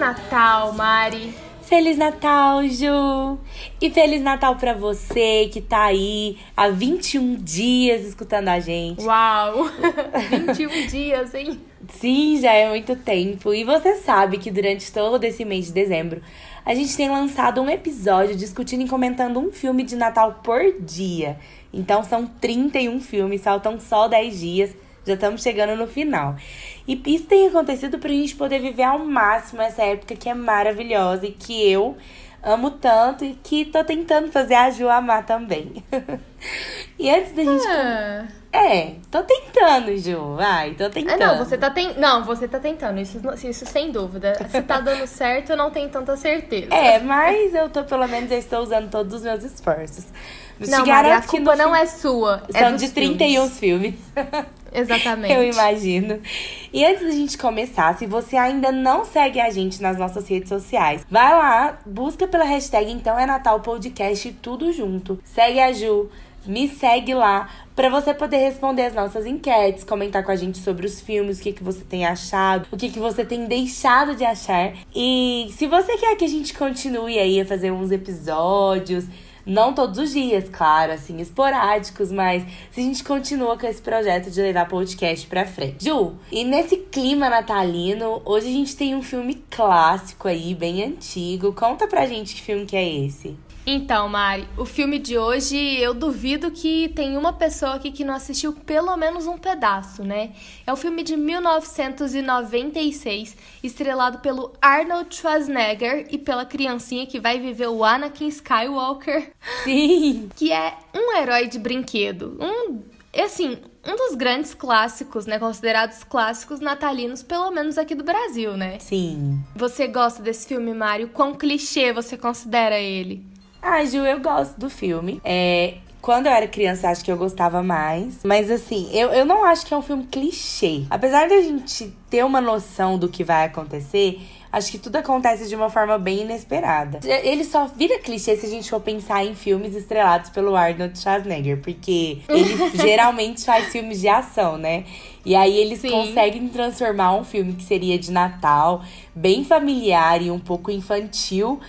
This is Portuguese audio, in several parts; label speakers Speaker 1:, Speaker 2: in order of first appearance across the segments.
Speaker 1: Natal, Mari!
Speaker 2: Feliz Natal, Ju! E Feliz Natal para você que tá aí há 21 dias escutando a gente.
Speaker 1: Uau! 21 dias, hein?
Speaker 2: Sim, já é muito tempo. E você sabe que durante todo esse mês de dezembro, a gente tem lançado um episódio discutindo e comentando um filme de Natal por dia. Então são 31 filmes, faltam só 10 dias. Já estamos chegando no final. E isso tem acontecido pra gente poder viver ao máximo essa época que é maravilhosa e que eu amo tanto e que tô tentando fazer a Ju amar também. e antes da gente.
Speaker 1: Ah.
Speaker 2: É, tô tentando, Ju. Vai, tô tentando.
Speaker 1: Ah, não, você tá ten... Não, você tá tentando, isso, isso sem dúvida. Se tá dando certo, eu não tenho tanta certeza.
Speaker 2: É, mas eu tô, pelo menos, eu estou usando todos os meus esforços. Mas
Speaker 1: não, Maria, a culpa não é sua. é
Speaker 2: São de 31 filmes.
Speaker 1: Exatamente.
Speaker 2: Eu imagino. E antes da gente começar, se você ainda não segue a gente nas nossas redes sociais, vai lá, busca pela hashtag Então é Natal Podcast tudo junto. Segue a Ju, me segue lá pra você poder responder as nossas enquetes, comentar com a gente sobre os filmes, o que, que você tem achado, o que, que você tem deixado de achar. E se você quer que a gente continue aí a fazer uns episódios, não todos os dias, claro, assim, esporádicos, mas se a gente continua com esse projeto de levar podcast pra frente. Ju, e nesse clima natalino, hoje a gente tem um filme clássico aí, bem antigo. Conta pra gente que filme que é esse.
Speaker 1: Então, Mari, o filme de hoje, eu duvido que tem uma pessoa aqui que não assistiu pelo menos um pedaço, né? É um filme de 1996, estrelado pelo Arnold Schwarzenegger e pela criancinha que vai viver o Anakin Skywalker,
Speaker 2: Sim!
Speaker 1: que é um herói de brinquedo. Um, assim, um dos grandes clássicos, né? Considerados clássicos natalinos, pelo menos aqui do Brasil, né?
Speaker 2: Sim.
Speaker 1: Você gosta desse filme, Mário? Quão clichê você considera ele?
Speaker 2: Ah, Ju, eu gosto do filme. É. Quando eu era criança, acho que eu gostava mais. Mas assim, eu, eu não acho que é um filme clichê. Apesar da gente ter uma noção do que vai acontecer, acho que tudo acontece de uma forma bem inesperada. Ele só vira clichê se a gente for pensar em filmes estrelados pelo Arnold Schwarzenegger, porque ele geralmente faz filmes de ação, né? E aí eles
Speaker 1: Sim.
Speaker 2: conseguem transformar um filme que seria de Natal, bem familiar e um pouco infantil,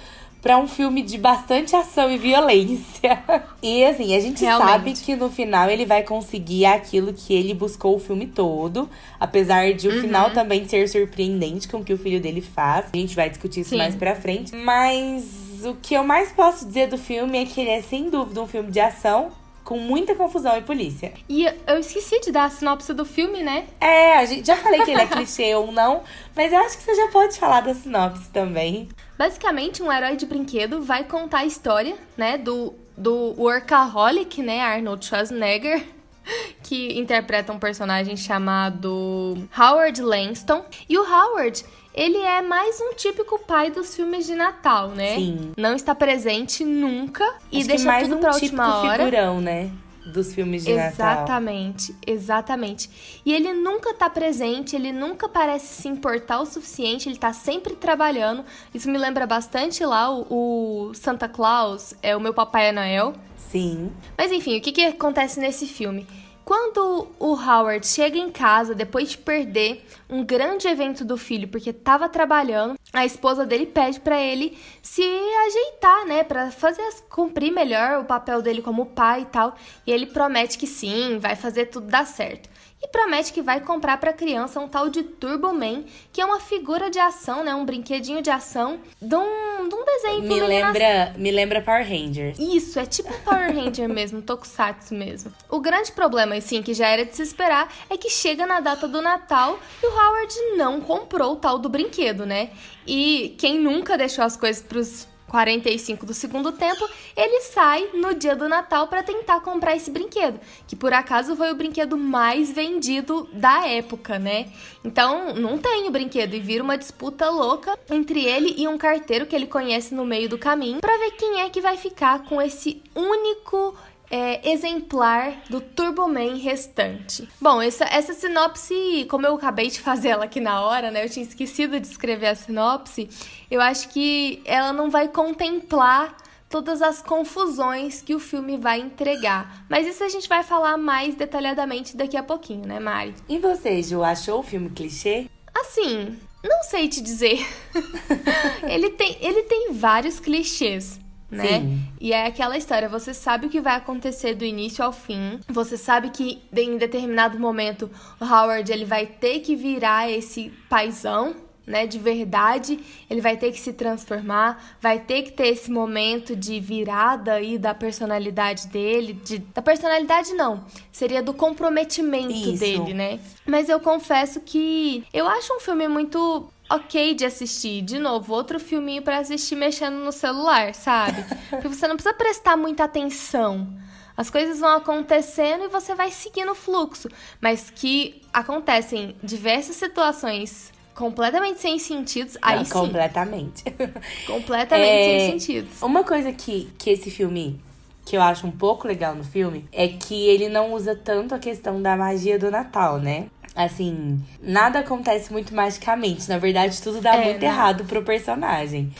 Speaker 2: pra um filme de bastante ação e violência. E assim, a gente
Speaker 1: Realmente.
Speaker 2: sabe que no final ele vai conseguir aquilo que ele buscou o filme todo, apesar de o
Speaker 1: Uhum.
Speaker 2: final também ser surpreendente com o que o filho dele faz. A gente vai discutir isso
Speaker 1: Sim.
Speaker 2: mais pra frente. Mas o que eu mais posso dizer do filme é que ele é sem dúvida um filme de ação com muita confusão e polícia.
Speaker 1: E eu esqueci de dar a sinopse do filme, né?
Speaker 2: É, a gente já falei que ele é clichê ou não, mas eu acho que você já pode falar da sinopse também.
Speaker 1: Basicamente, um herói de brinquedo vai contar a história, né, do, do workaholic, né, Arnold Schwarzenegger, que interpreta um personagem chamado Howard Langston. E o Howard, ele é mais um típico pai dos filmes de Natal, né?
Speaker 2: Sim.
Speaker 1: Não está presente nunca e
Speaker 2: Acho que
Speaker 1: deixa
Speaker 2: mais
Speaker 1: tudo
Speaker 2: um
Speaker 1: pra última hora.
Speaker 2: figurão, né? Dos filmes de Natal.
Speaker 1: Exatamente, exatamente. E ele nunca tá presente, ele nunca parece se importar o suficiente, ele tá sempre trabalhando. Isso me lembra bastante lá o, o Santa Claus, é o meu Papai Noel.
Speaker 2: Sim.
Speaker 1: Mas enfim, o que, que acontece nesse filme? Quando o Howard chega em casa depois de perder um grande evento do filho porque tava trabalhando, a esposa dele pede pra ele se ajeitar, né, Pra fazer cumprir melhor o papel dele como pai e tal. E ele promete que sim, vai fazer tudo dar certo. E promete que vai comprar pra criança um tal de Turbo Man, que é uma figura de ação, né, um brinquedinho de ação de um, de um desenho que
Speaker 2: Me lembra, me lembra Power Rangers.
Speaker 1: isso, é tipo um Power Ranger mesmo, Tokusatsu mesmo. O grande problema, assim, que já era de se esperar, é que chega na data do Natal e o Howard não comprou o tal do brinquedo, né? E quem nunca deixou as coisas pros 45 do segundo tempo, ele sai no dia do Natal para tentar comprar esse brinquedo, que por acaso foi o brinquedo mais vendido da época, né? Então, não tem o brinquedo e vira uma disputa louca entre ele e um carteiro que ele conhece no meio do caminho para ver quem é que vai ficar com esse único é, exemplar do Turboman restante. Bom, essa, essa sinopse, como eu acabei de fazer ela aqui na hora, né? Eu tinha esquecido de escrever a sinopse. Eu acho que ela não vai contemplar todas as confusões que o filme vai entregar. Mas isso a gente vai falar mais detalhadamente daqui a pouquinho, né, Mari?
Speaker 2: E você, Ju, achou o filme clichê?
Speaker 1: Assim, Não sei te dizer. ele, tem, ele tem vários clichês né? Sim. E é aquela história, você sabe o que vai acontecer do início ao fim. Você sabe que em determinado momento o Howard ele vai ter que virar esse paizão, né, de verdade, ele vai ter que se transformar, vai ter que ter esse momento de virada aí da personalidade dele, de, da personalidade não, seria do comprometimento Isso. dele, né? Mas eu confesso que eu acho um filme muito ok de assistir. De novo, outro filminho para assistir mexendo no celular, sabe? Porque você não precisa prestar muita atenção. As coisas vão acontecendo e você vai seguindo o fluxo. Mas que acontecem diversas situações completamente sem sentidos, aí não, sim.
Speaker 2: Completamente.
Speaker 1: Completamente é, sem sentidos.
Speaker 2: Uma coisa que, que esse filme que eu acho um pouco legal no filme é que ele não usa tanto a questão da magia do Natal, né? Assim, nada acontece muito magicamente. Na verdade, tudo dá é, muito né? errado pro personagem.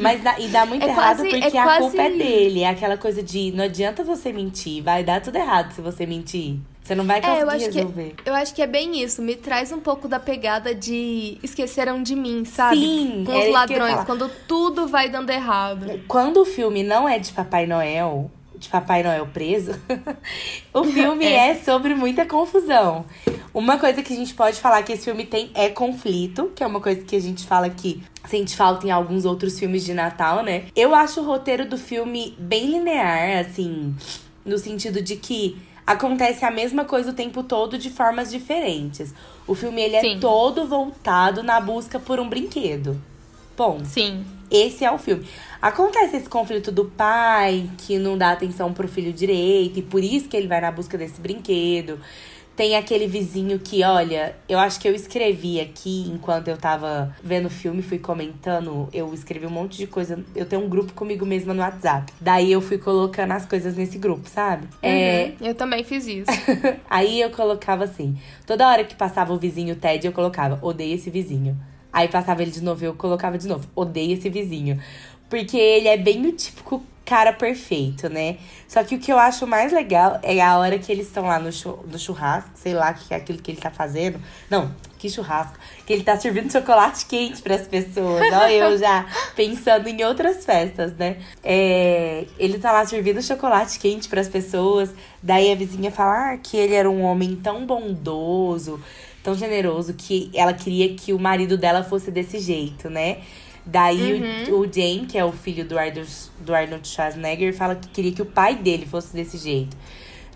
Speaker 2: Mas dá, e dá muito é errado quase, porque é a quase... culpa é dele. É aquela coisa de não adianta você mentir, vai dar tudo errado se você mentir. Você não vai conseguir é, eu acho resolver.
Speaker 1: Que, eu acho que é bem isso. Me traz um pouco da pegada de esqueceram de mim, sabe?
Speaker 2: Sim,
Speaker 1: Com os ladrões, quando tudo vai dando errado.
Speaker 2: Quando o filme não é de Papai Noel, de Papai Noel preso, o filme é. é. sobre muita confusão. Uma coisa que a gente pode falar que esse filme tem é conflito, que é uma coisa que a gente fala que sente falta em alguns outros filmes de Natal, né? Eu acho o roteiro do filme bem linear, assim, no sentido de que acontece a mesma coisa o tempo todo de formas diferentes. O filme ele é todo voltado na busca por um brinquedo. Bom.
Speaker 1: Sim.
Speaker 2: Esse é o filme. Acontece esse conflito do pai que não dá atenção pro filho direito e por isso que ele vai na busca desse brinquedo. Tem aquele vizinho que, olha, eu acho que eu escrevi aqui enquanto eu tava vendo o filme, fui comentando, eu escrevi um monte de coisa. Eu tenho um grupo comigo mesma no WhatsApp. Daí eu fui colocando as coisas nesse grupo, sabe?
Speaker 1: Uhum, é... Eu também fiz isso.
Speaker 2: Aí eu colocava assim: toda hora que passava o vizinho Ted, eu colocava, odeio esse vizinho. Aí passava ele de novo, eu colocava de novo, odeio esse vizinho. Porque ele é bem o típico cara perfeito, né? Só que o que eu acho mais legal é a hora que eles estão lá no, no churrasco, sei lá o que é aquilo que ele tá fazendo. Não, que churrasco. Que ele tá servindo chocolate quente para as pessoas. Olha, eu já pensando em outras festas, né? É, ele tá lá servindo chocolate quente para as pessoas. Daí a vizinha fala ah, que ele era um homem tão bondoso, tão generoso, que ela queria que o marido dela fosse desse jeito, né? Daí uhum. o, o Jane, que é o filho do Arnold, do Arnold Schwarzenegger, fala que queria que o pai dele fosse desse jeito.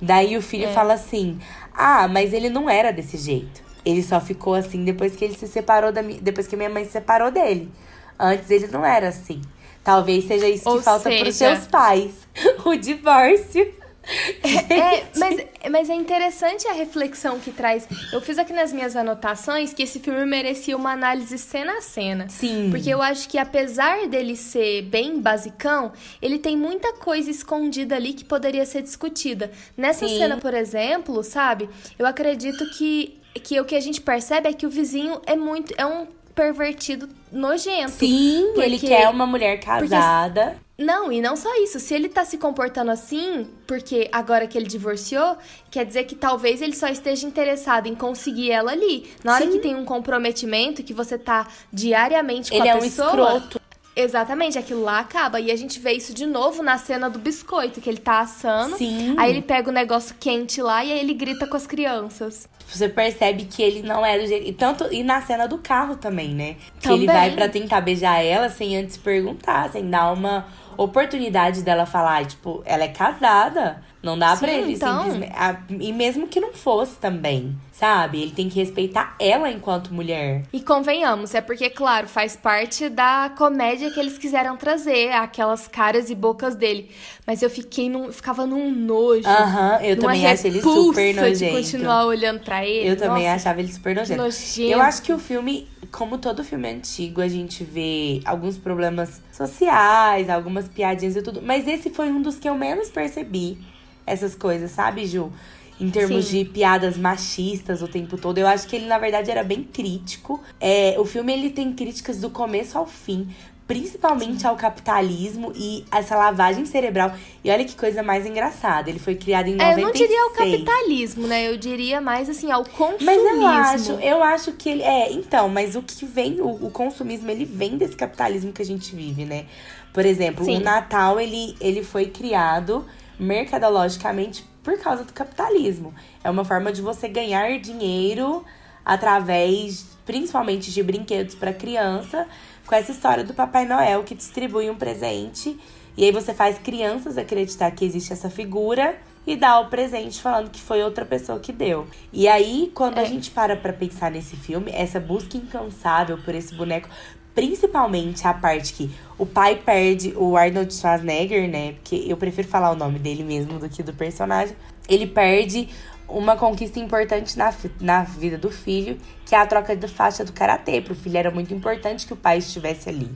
Speaker 2: Daí o filho é. fala assim: Ah, mas ele não era desse jeito. Ele só ficou assim depois que ele se separou da depois que minha mãe se separou dele. Antes ele não era assim. Talvez seja isso Ou que falta seja... pros seus pais. o divórcio.
Speaker 1: É, mas, mas é interessante a reflexão que traz. Eu fiz aqui nas minhas anotações que esse filme merecia uma análise cena a cena.
Speaker 2: Sim.
Speaker 1: Porque eu acho que apesar dele ser bem basicão, ele tem muita coisa escondida ali que poderia ser discutida. Nessa Sim. cena, por exemplo, sabe? Eu acredito que, que o que a gente percebe é que o vizinho é muito. é um pervertido nojento.
Speaker 2: Sim, ele quer uma mulher casada.
Speaker 1: Não, e não só isso. Se ele tá se comportando assim, porque agora que ele divorciou, quer dizer que talvez ele só esteja interessado em conseguir ela ali. Na hora Sim. que tem um comprometimento, que você tá diariamente com
Speaker 2: ele
Speaker 1: a
Speaker 2: é
Speaker 1: pessoa.
Speaker 2: Um escroto.
Speaker 1: Exatamente, aquilo lá acaba. E a gente vê isso de novo na cena do biscoito, que ele tá assando.
Speaker 2: Sim.
Speaker 1: Aí ele pega o negócio quente lá e aí ele grita com as crianças.
Speaker 2: Você percebe que ele não é do jeito. E, tanto, e na cena do carro também, né? Que também. ele vai para tentar beijar ela sem antes perguntar, sem dar uma oportunidade dela falar, tipo, ela é casada. Não dá Sim, pra ele então... simplesmente. E mesmo que não fosse também, sabe? Ele tem que respeitar ela enquanto mulher.
Speaker 1: E convenhamos, é porque, claro, faz parte da comédia que eles quiseram trazer, aquelas caras e bocas dele. Mas eu fiquei num, ficava num nojo.
Speaker 2: Aham, eu também acho ele super nojento.
Speaker 1: de continuar olhando pra ele.
Speaker 2: Eu Nossa, também achava ele super nojento. nojento. Eu acho que o filme como todo filme antigo, a gente vê alguns problemas sociais, algumas piadinhas e tudo. Mas esse foi um dos que eu menos percebi essas coisas, sabe, Ju? Em termos Sim. de piadas machistas o tempo todo. Eu acho que ele, na verdade, era bem crítico. É, o filme ele tem críticas do começo ao fim. principalmente
Speaker 1: Sim.
Speaker 2: ao capitalismo e essa lavagem cerebral. E olha que coisa mais engraçada, ele foi criado em 96.
Speaker 1: É, eu não diria ao capitalismo, né? Eu diria mais assim ao consumismo.
Speaker 2: Mas eu acho, eu acho que ele. É, então, mas o que vem, o, o consumismo, ele vem desse capitalismo que a gente vive, né? Por exemplo,
Speaker 1: Sim.
Speaker 2: o Natal, ele, ele foi criado mercadologicamente por causa do capitalismo. É uma forma de você ganhar dinheiro através, principalmente, de brinquedos para criança, com essa história do Papai Noel que distribui um presente. E aí você faz crianças acreditar que existe essa figura e dá o presente falando que foi outra pessoa que deu. E aí, quando a
Speaker 1: É.
Speaker 2: gente para pra pensar nesse filme, essa busca incansável por esse boneco, principalmente a parte que o pai perde o Arnold Schwarzenegger, né? Porque eu prefiro falar o nome dele mesmo do que do personagem. Ele perde uma conquista importante na, na vida do filho, que é a troca de faixa do karatê. Pro filho era muito importante que o pai estivesse ali.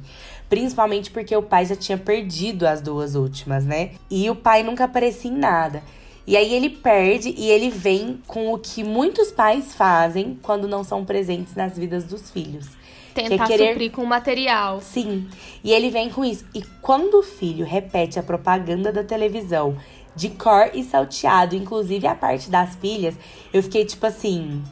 Speaker 2: Principalmente porque o pai já tinha perdido as duas últimas, né? E o pai nunca aparecia em nada. E aí ele perde e ele vem com o que muitos pais fazem quando não são presentes nas vidas dos filhos.
Speaker 1: Tentar
Speaker 2: que é querer-
Speaker 1: suprir com material.
Speaker 2: Sim, e ele vem com isso. E quando o filho repete a propaganda da televisão de cor e salteado, inclusive a parte das pilhas, eu fiquei tipo assim.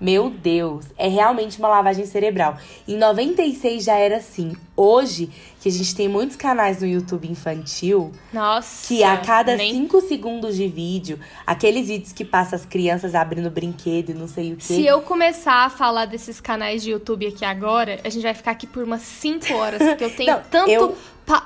Speaker 2: Meu Deus, é realmente uma lavagem cerebral. Em 96 já era assim. Hoje, que a gente tem muitos canais no YouTube infantil,
Speaker 1: Nossa.
Speaker 2: que a cada
Speaker 1: nem
Speaker 2: 5 segundos de vídeo, aqueles vídeos que passa as crianças abrindo brinquedo e não sei o quê.
Speaker 1: Se eu começar a falar desses canais de YouTube aqui agora, a gente vai ficar aqui por umas 5 horas, porque eu tenho
Speaker 2: Não,
Speaker 1: tanto
Speaker 2: eu-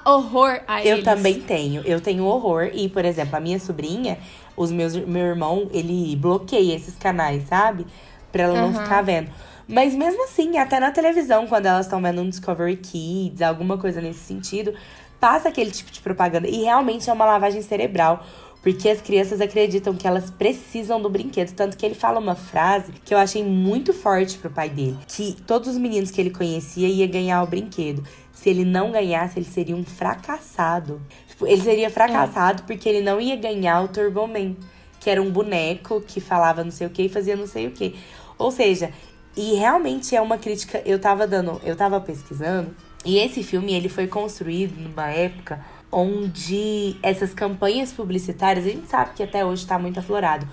Speaker 1: horror a
Speaker 2: Eu
Speaker 1: eles.
Speaker 2: também tenho. Eu tenho horror. E, por exemplo, a minha sobrinha, os meus, meu irmão, ele bloqueia esses canais, sabe? Pra ela não
Speaker 1: Aham.
Speaker 2: ficar vendo. Mas mesmo assim, até na televisão, quando elas estão vendo um Discovery Kids, alguma coisa nesse sentido, passa aquele tipo de propaganda. E realmente é uma lavagem cerebral. Porque as crianças acreditam que elas precisam do brinquedo. Tanto que ele fala uma frase que eu achei muito forte pro pai dele. Que todos os meninos que ele conhecia ia ganhar o brinquedo. Se ele não ganhasse, ele seria um fracassado. Tipo, ele seria fracassado porque ele não ia ganhar o Turbo Man. Que era um boneco que falava não sei o que e fazia não sei o que. Ou seja, e realmente é uma crítica. Eu tava dando, eu tava pesquisando. E esse filme, ele foi construído numa época onde essas campanhas publicitárias, a gente sabe que até hoje tá muito aflorado,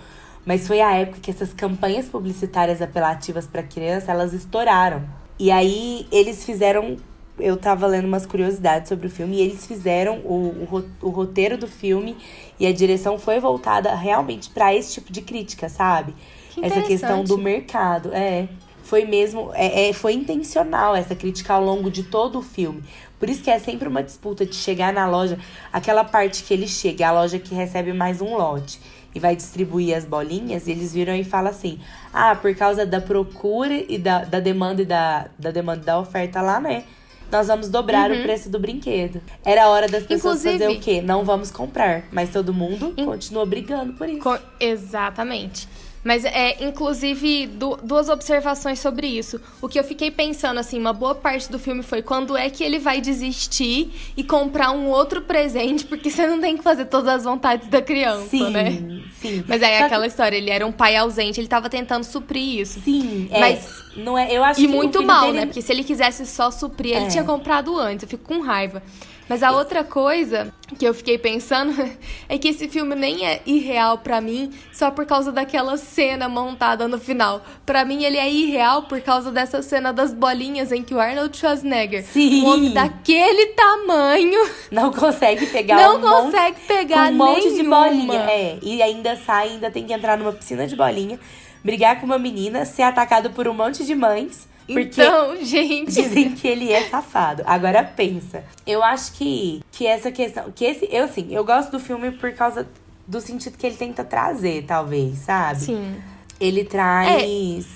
Speaker 2: mas foi a época que essas campanhas publicitárias apelativas para criança, elas estouraram. E aí eles fizeram, eu tava lendo umas curiosidades sobre o filme e eles fizeram o, o, o roteiro do filme e a direção foi voltada realmente para esse tipo de crítica, sabe?
Speaker 1: Que
Speaker 2: Essa questão do mercado, é. Foi mesmo, é, é, foi intencional essa crítica ao longo de todo o filme. Por isso que é sempre uma disputa de chegar na loja, aquela parte que ele chega, a loja que recebe mais um lote e vai distribuir as bolinhas, e eles viram e falam assim: ah, por causa da procura e da, da demanda e da, da demanda da oferta lá, né? Nós vamos dobrar o preço do brinquedo. Era a hora das pessoas
Speaker 1: Inclusive-
Speaker 2: fazer o quê? Não vamos comprar. Mas todo mundo
Speaker 1: In-
Speaker 2: continua brigando por isso.
Speaker 1: Co- Exatamente. Mas é, inclusive, du- duas observações sobre isso. O que eu fiquei pensando, assim, uma boa parte do filme foi quando é que ele vai desistir e comprar um outro presente, porque você não tem que fazer todas as vontades da criança,
Speaker 2: sim,
Speaker 1: né?
Speaker 2: sim.
Speaker 1: Mas aí
Speaker 2: Só que-
Speaker 1: aquela história, ele era um pai ausente, ele tava tentando suprir isso.
Speaker 2: Sim, é,
Speaker 1: Mas-
Speaker 2: não é, eu acho
Speaker 1: E muito mal,
Speaker 2: dele-
Speaker 1: né? Porque se ele quisesse só suprir, ele
Speaker 2: É.
Speaker 1: tinha comprado antes. Eu fico com raiva. Mas a outra coisa que eu fiquei pensando é que esse filme nem é irreal pra mim só por causa daquela cena montada no final. Pra mim ele é irreal por causa dessa cena das bolinhas em que o Arnold Schwarzenegger,
Speaker 2: Sim.
Speaker 1: um homem daquele tamanho,
Speaker 2: não consegue pegar
Speaker 1: não
Speaker 2: um monte-
Speaker 1: consegue pegar
Speaker 2: com um monte de
Speaker 1: nenhuma.
Speaker 2: bolinha. É, e ainda sai, ainda tem que entrar numa piscina de bolinha, brigar com uma menina, ser atacado por um monte de mães. Porque
Speaker 1: Então, gente,
Speaker 2: dizem que ele é safado. Agora pensa. Eu acho que, que essa questão. Que esse. Eu, assim, eu gosto do filme por causa do sentido que ele tenta trazer, talvez, sabe?
Speaker 1: sim.
Speaker 2: Ele traz.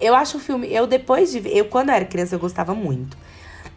Speaker 2: Eu acho o filme. Eu, depois de. Eu, quando eu era criança, eu gostava muito.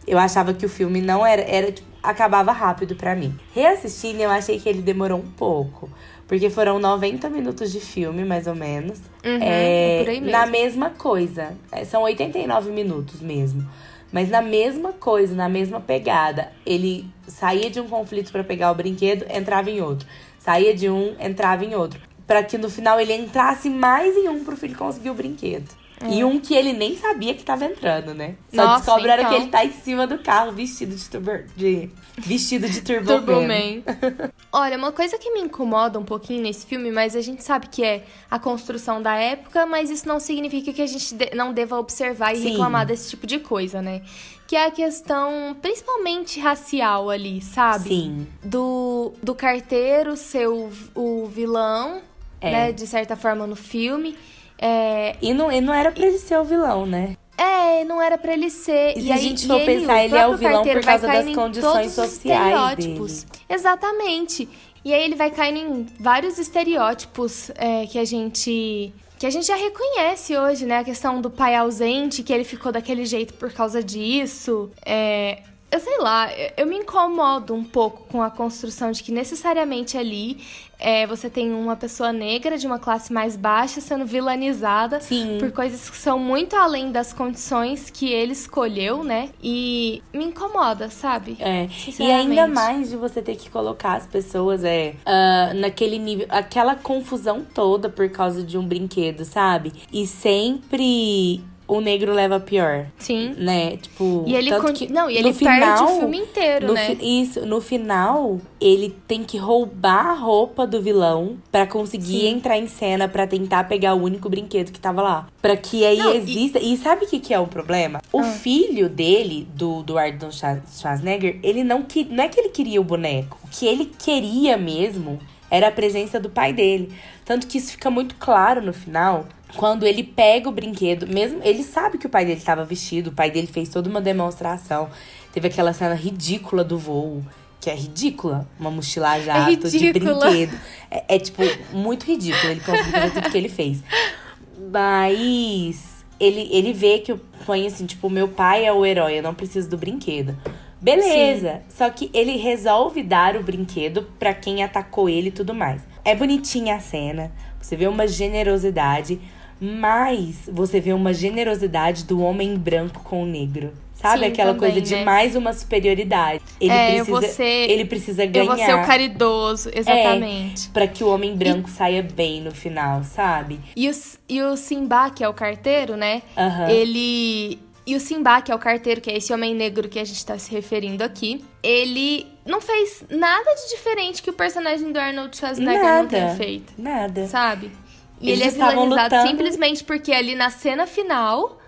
Speaker 2: Eu achava que o filme não era. era tipo, acabava rápido pra mim. Reassistindo, eu achei que ele demorou um pouco. Porque foram 90 minutos de filme, mais ou menos.
Speaker 1: Uhum,
Speaker 2: É,
Speaker 1: é.
Speaker 2: Na mesma coisa. É, São 89 minutos mesmo. Mas na mesma coisa, na mesma pegada. Ele saía de um conflito pra pegar o brinquedo, entrava em outro. Saía de um, entrava em outro. Pra que no final ele entrasse mais em um pro filho conseguir o brinquedo. E um que ele nem sabia que tava entrando, né? Só
Speaker 1: Nossa,
Speaker 2: descobre a hora que
Speaker 1: então.
Speaker 2: ele tá em cima do carro, vestido de turbo... De... Vestido de turbo,
Speaker 1: Turbo
Speaker 2: Man.
Speaker 1: Man. Olha, uma coisa que me incomoda um pouquinho nesse filme, mas a gente sabe que é a construção da época, mas isso não significa que a gente não deva observar e
Speaker 2: Sim.
Speaker 1: reclamar desse tipo de coisa, né? Que é a questão, principalmente racial ali, sabe?
Speaker 2: Sim.
Speaker 1: Do, do carteiro ser o, o vilão,
Speaker 2: É.
Speaker 1: né? De certa forma no filme. É,
Speaker 2: E não, e não era pra ele ser o vilão, né?
Speaker 1: É, não era pra ele ser.
Speaker 2: E
Speaker 1: E,
Speaker 2: se a gente for
Speaker 1: ele,
Speaker 2: pensar, ele é o vilão por causa das condições sociais
Speaker 1: estereótipos. Exatamente. E aí ele vai caindo em vários estereótipos é, que a gente. Que a gente já reconhece hoje, né? A questão do pai ausente, que ele ficou daquele jeito por causa disso. É, eu sei lá, eu- me incomodo um pouco com a construção de que necessariamente ali é, você tem uma pessoa negra de uma classe mais baixa sendo vilanizada
Speaker 2: Sim.
Speaker 1: por coisas que são muito além das condições que ele escolheu, né? E me incomoda, sabe?
Speaker 2: É. E ainda mais de você ter que colocar as pessoas é, ah, naquele nível, aquela confusão toda por causa de um brinquedo, sabe? E sempre o negro leva pior.
Speaker 1: Sim.
Speaker 2: Né? Tipo.
Speaker 1: E ele
Speaker 2: tanto que
Speaker 1: não, e ele perde
Speaker 2: final-
Speaker 1: o filme inteiro, né?
Speaker 2: fi- Isso, no final, ele tem que roubar a roupa do vilão pra conseguir
Speaker 1: Sim.
Speaker 2: entrar em cena pra tentar pegar o único brinquedo que tava lá. Pra que aí
Speaker 1: Não, e-
Speaker 2: exista. E... sabe o que, que é o problema? O
Speaker 1: Ah.
Speaker 2: filho dele, do, do Arnold Schwar- Schwarzenegger, ele não que Não é que ele queria o boneco. O que ele queria mesmo era a presença do pai dele. Tanto que isso fica muito claro no final. Quando ele pega o brinquedo, mesmo ele sabe que o pai dele estava vestido, o pai dele fez toda uma demonstração. Teve aquela cena ridícula do voo, que é ridícula, uma mochila jato de
Speaker 1: ridícula.
Speaker 2: brinquedo. É, é, tipo muito ridículo, ele conseguiu fazer tudo que ele fez. Mas ele, ele vê que põe assim, tipo, meu pai é o herói, eu não preciso do brinquedo. Beleza. Só que ele resolve dar o brinquedo pra quem atacou ele e tudo mais. É bonitinha a cena. Você vê uma generosidade, mas você vê uma generosidade do homem branco com o negro. Sabe
Speaker 1: Sim,
Speaker 2: aquela
Speaker 1: também,
Speaker 2: coisa de
Speaker 1: né?
Speaker 2: mais uma superioridade. Ele
Speaker 1: É, eu
Speaker 2: precisa,
Speaker 1: vou ser-
Speaker 2: ele precisa
Speaker 1: Eu
Speaker 2: ganhar
Speaker 1: vou ser o caridoso, exatamente.
Speaker 2: pra que o homem branco saia bem no final, sabe?
Speaker 1: E, o, e o Simba, que é o carteiro, né?
Speaker 2: Aham.
Speaker 1: Ele. E o Simba, que é o carteiro, que é esse homem negro que a gente tá se referindo aqui, ele não fez nada de diferente que o personagem do Arnold Schwarzenegger não
Speaker 2: Nada.
Speaker 1: tenha feito.
Speaker 2: Nada.
Speaker 1: sabe? E
Speaker 2: Eles
Speaker 1: ele é vilanizado
Speaker 2: lutando.
Speaker 1: simplesmente porque ali na cena final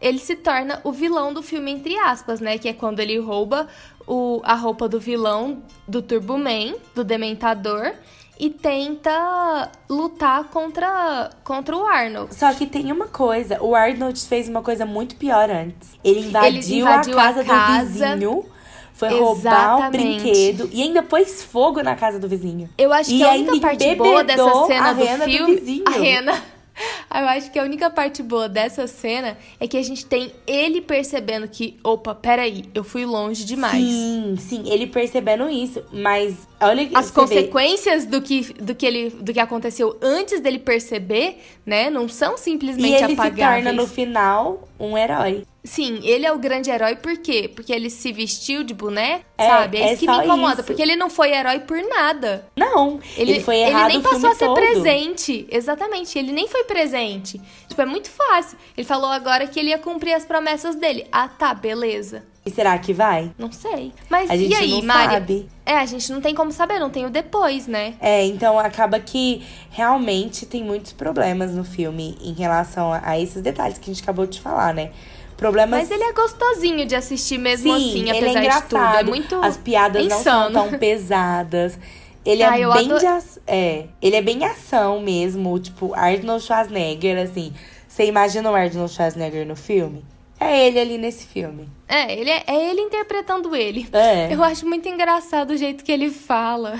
Speaker 1: ele se torna o vilão do filme, entre aspas, né? Que é quando ele rouba o, a roupa do vilão do Turbo Man, do Dementador, e tenta lutar contra, contra o Arnold.
Speaker 2: Só que tem uma coisa, o Arnold fez uma coisa muito pior antes. Ele invadiu,
Speaker 1: invadiu
Speaker 2: a
Speaker 1: a
Speaker 2: casa,
Speaker 1: casa.
Speaker 2: do vizinho, foi roubar o
Speaker 1: Exatamente.
Speaker 2: brinquedo e ainda pôs fogo na casa do vizinho.
Speaker 1: Eu acho
Speaker 2: E
Speaker 1: que a
Speaker 2: ainda
Speaker 1: única parte boa dessa cena
Speaker 2: a
Speaker 1: do
Speaker 2: do
Speaker 1: filme.
Speaker 2: vizinho.
Speaker 1: a rena. Eu acho que a única parte boa dessa cena é que a gente tem ele percebendo que, opa, peraí, eu fui longe demais.
Speaker 2: Sim, sim, ele percebendo isso, mas olha que
Speaker 1: As
Speaker 2: vê-
Speaker 1: consequências do que, do, que ele, do que aconteceu antes dele perceber, né, não são
Speaker 2: E
Speaker 1: simplesmente
Speaker 2: ele se
Speaker 1: apagáveis.
Speaker 2: torna no final um herói.
Speaker 1: Sim, ele é o grande herói por quê? Porque ele se vestiu de boneco,
Speaker 2: É,
Speaker 1: sabe? É,
Speaker 2: é
Speaker 1: isso que me incomoda,
Speaker 2: isso.
Speaker 1: porque ele não foi herói por nada.
Speaker 2: Não, ele, foi
Speaker 1: ele
Speaker 2: errado
Speaker 1: nem
Speaker 2: o
Speaker 1: passou a ser
Speaker 2: todo.
Speaker 1: presente. Exatamente, ele nem foi presente. Tipo, é muito fácil. Ele falou agora que ele ia cumprir as promessas dele. Ah, tá, beleza.
Speaker 2: E será que vai?
Speaker 1: Não sei. Mas
Speaker 2: A gente
Speaker 1: e aí,
Speaker 2: não
Speaker 1: Mari?
Speaker 2: sabe.
Speaker 1: É, a gente não tem como saber, não tem o depois, né?
Speaker 2: É, então acaba que realmente tem muitos problemas no filme em relação a, a esses detalhes que a gente acabou de falar, né? Problemas.
Speaker 1: Mas ele é gostosinho de assistir mesmo
Speaker 2: Sim,
Speaker 1: assim,
Speaker 2: ele
Speaker 1: apesar
Speaker 2: é
Speaker 1: de
Speaker 2: engraçado.
Speaker 1: tudo. É muito
Speaker 2: As piadas não são
Speaker 1: insano.
Speaker 2: tão pesadas. Ele
Speaker 1: Ah,
Speaker 2: é bem de ac- é, ele é bem ação mesmo, tipo Arnold Schwarzenegger, assim. Você imagina o Arnold Schwarzenegger no filme? É ele ali nesse filme.
Speaker 1: É, ele é, é ele interpretando ele.
Speaker 2: É.
Speaker 1: Eu acho muito engraçado o jeito que ele fala.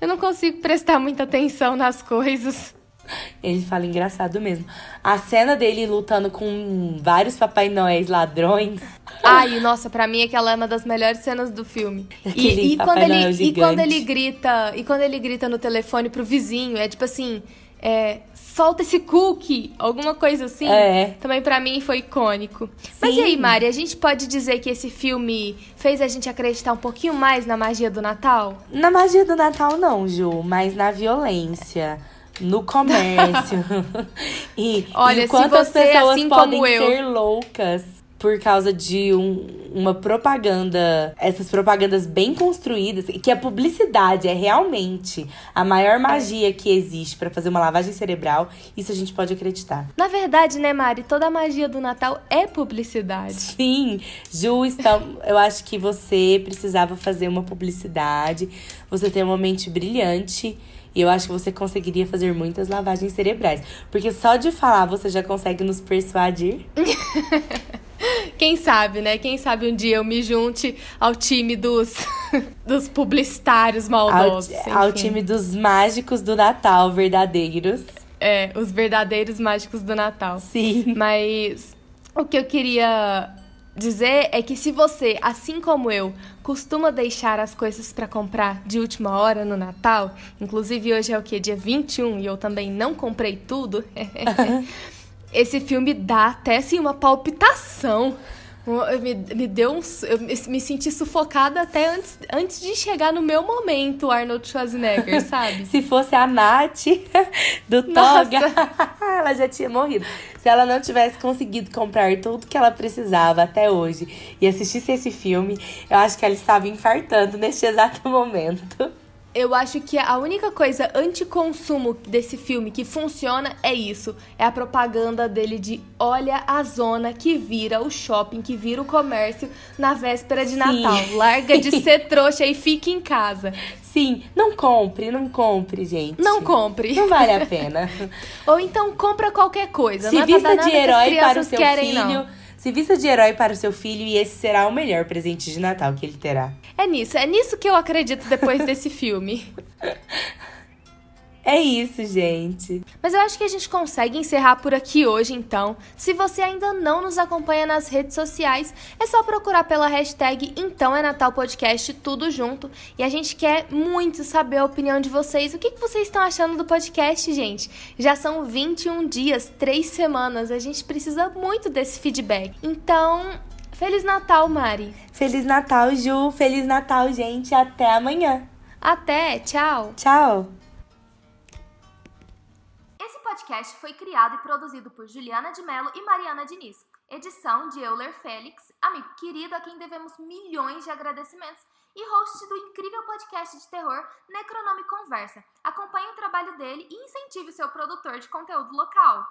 Speaker 1: Eu não consigo prestar muita atenção nas coisas.
Speaker 2: Ele fala engraçado mesmo. A cena dele lutando com vários Papai Noéis ladrões.
Speaker 1: Ai, nossa, pra mim aquela é uma das melhores cenas do filme. E, e quando ele, e quando ele grita, e quando ele grita no telefone pro vizinho, é tipo assim, é, solta esse cookie, alguma coisa assim.
Speaker 2: É.
Speaker 1: Também pra mim foi icônico. Mas
Speaker 2: Sim.
Speaker 1: e aí, Mari, a gente pode dizer que esse filme fez a gente acreditar um pouquinho mais na magia do Natal?
Speaker 2: Na magia do Natal, não, Ju, mas na violência. no comércio. e,
Speaker 1: Olha,
Speaker 2: e quantas
Speaker 1: se você,
Speaker 2: pessoas
Speaker 1: assim
Speaker 2: podem ser loucas por causa de um, uma propaganda, essas propagandas bem construídas, que a publicidade é realmente a maior magia que existe para fazer uma lavagem cerebral, isso a gente pode acreditar.
Speaker 1: Na verdade, né, Mari, toda a magia do Natal é publicidade.
Speaker 2: Sim, Ju, está, eu acho que você precisava fazer uma publicidade, você tem uma mente brilhante. E eu acho que você conseguiria fazer muitas lavagens cerebrais. Porque só de falar você já consegue nos persuadir.
Speaker 1: Quem sabe, né? Quem sabe um dia eu me junte ao time dos, dos publicitários maldosos.
Speaker 2: Ao, ao time dos mágicos do Natal, verdadeiros.
Speaker 1: É, os verdadeiros mágicos do Natal.
Speaker 2: Sim.
Speaker 1: Mas o que eu queria dizer é que se você, assim como eu, costuma deixar as coisas para comprar de última hora no Natal, inclusive hoje é o que? Dia 21 e eu também não comprei tudo. Esse filme dá até assim uma palpitação. Me, me deu um. Eu me senti sufocada até antes, antes de chegar no meu momento, Arnold Schwarzenegger, sabe?
Speaker 2: Se fosse a Nath do Toga, ela já tinha morrido. Se ela não tivesse conseguido comprar tudo que ela precisava até hoje e assistisse esse filme, eu acho que ela estava infartando neste exato momento.
Speaker 1: Eu acho que a única coisa anti-consumo desse filme que funciona é isso. É a propaganda dele de olha a zona que vira o shopping, que vira o comércio na véspera de Sim. Natal. Larga de ser trouxa e fique em casa.
Speaker 2: Sim, não compre, não compre, gente.
Speaker 1: Não compre.
Speaker 2: Não vale a pena.
Speaker 1: Ou então compra qualquer coisa.
Speaker 2: Se
Speaker 1: não é
Speaker 2: vista de herói para o seu
Speaker 1: querem,
Speaker 2: filho.
Speaker 1: Não.
Speaker 2: Se vista de herói para o seu filho e esse será o melhor presente de Natal que ele terá.
Speaker 1: É nisso, é nisso que eu acredito depois desse filme.
Speaker 2: É isso, gente.
Speaker 1: Mas eu acho que a gente consegue encerrar por aqui hoje, então. Se você ainda não nos acompanha nas redes sociais, é só procurar pela hashtag Então é Natal Podcast, tudo junto. E a gente quer muito saber a opinião de vocês. O que, que vocês estão achando do podcast, gente? Já são 21 dias, 3 semanas. A gente precisa muito desse feedback. Então, Feliz Natal, Mari.
Speaker 2: Feliz Natal, Ju. Feliz Natal, gente. Até amanhã.
Speaker 1: Até. Tchau.
Speaker 2: Tchau
Speaker 1: podcast foi criado e produzido por Juliana de Mello e Mariana Diniz. Edição de Euler Félix, amigo querido a quem devemos milhões de agradecimentos e host do incrível podcast de terror Necronome Conversa. Acompanhe o trabalho dele e incentive seu produtor de conteúdo local.